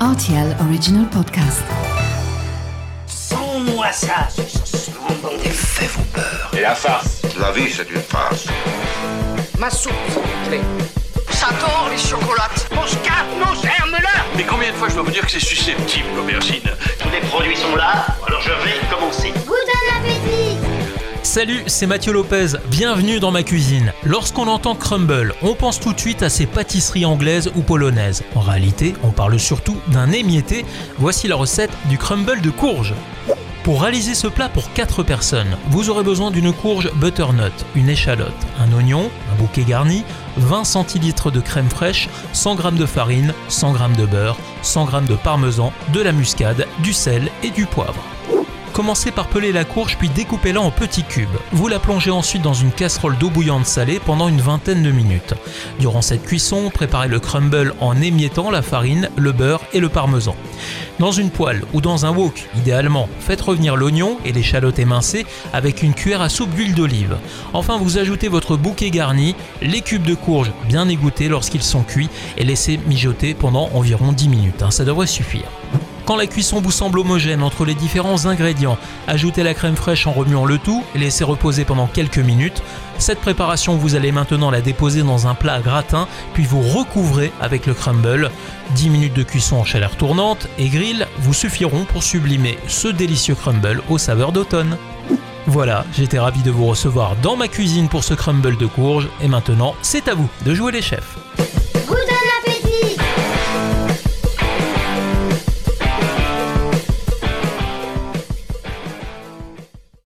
RTL Original Podcast. Sans-moi ça, Les faits vont peur. Et la farce La vie, c'est une farce. Ma soupe, s'il vous plaît. J'adore les chocolates. Mon scarpe, mon germe-là Mais combien de fois je dois vous dire que c'est susceptible, l'aubergine? Salut, c'est Mathieu Lopez, bienvenue dans ma cuisine. Lorsqu'on entend crumble, on pense tout de suite à ces pâtisseries anglaises ou polonaises. En réalité, on parle surtout d'un émietté. Voici la recette du crumble de courge. Pour réaliser ce plat pour 4 personnes, vous aurez besoin d'une courge butternut, une échalote, un oignon, un bouquet garni, 20 centilitres de crème fraîche, 100 g de farine, 100 g de beurre, 100 g de parmesan, de la muscade, du sel et du poivre. Commencez par peler la courge puis découpez-la en petits cubes. Vous la plongez ensuite dans une casserole d'eau bouillante salée pendant une vingtaine de minutes. Durant cette cuisson, préparez le crumble en émiettant la farine, le beurre et le parmesan. Dans une poêle ou dans un wok, idéalement, faites revenir l'oignon et l'échalote émincée avec une cuillère à soupe d'huile d'olive. Enfin, vous ajoutez votre bouquet garni, les cubes de courge bien égouttés lorsqu'ils sont cuits et laissez mijoter pendant environ 10 minutes. hein, ça devrait suffire. Quand la cuisson vous semble homogène entre les différents ingrédients, ajoutez la crème fraîche en remuant le tout et laissez reposer pendant quelques minutes. Cette préparation, vous allez maintenant la déposer dans un plat à gratin, puis vous recouvrez avec le crumble. 10 minutes de cuisson en chaleur tournante et grill vous suffiront pour sublimer ce délicieux crumble aux saveurs d'automne. Voilà, j'étais ravi de vous recevoir dans ma cuisine pour ce crumble de courge et maintenant, c'est à vous de jouer les chefs.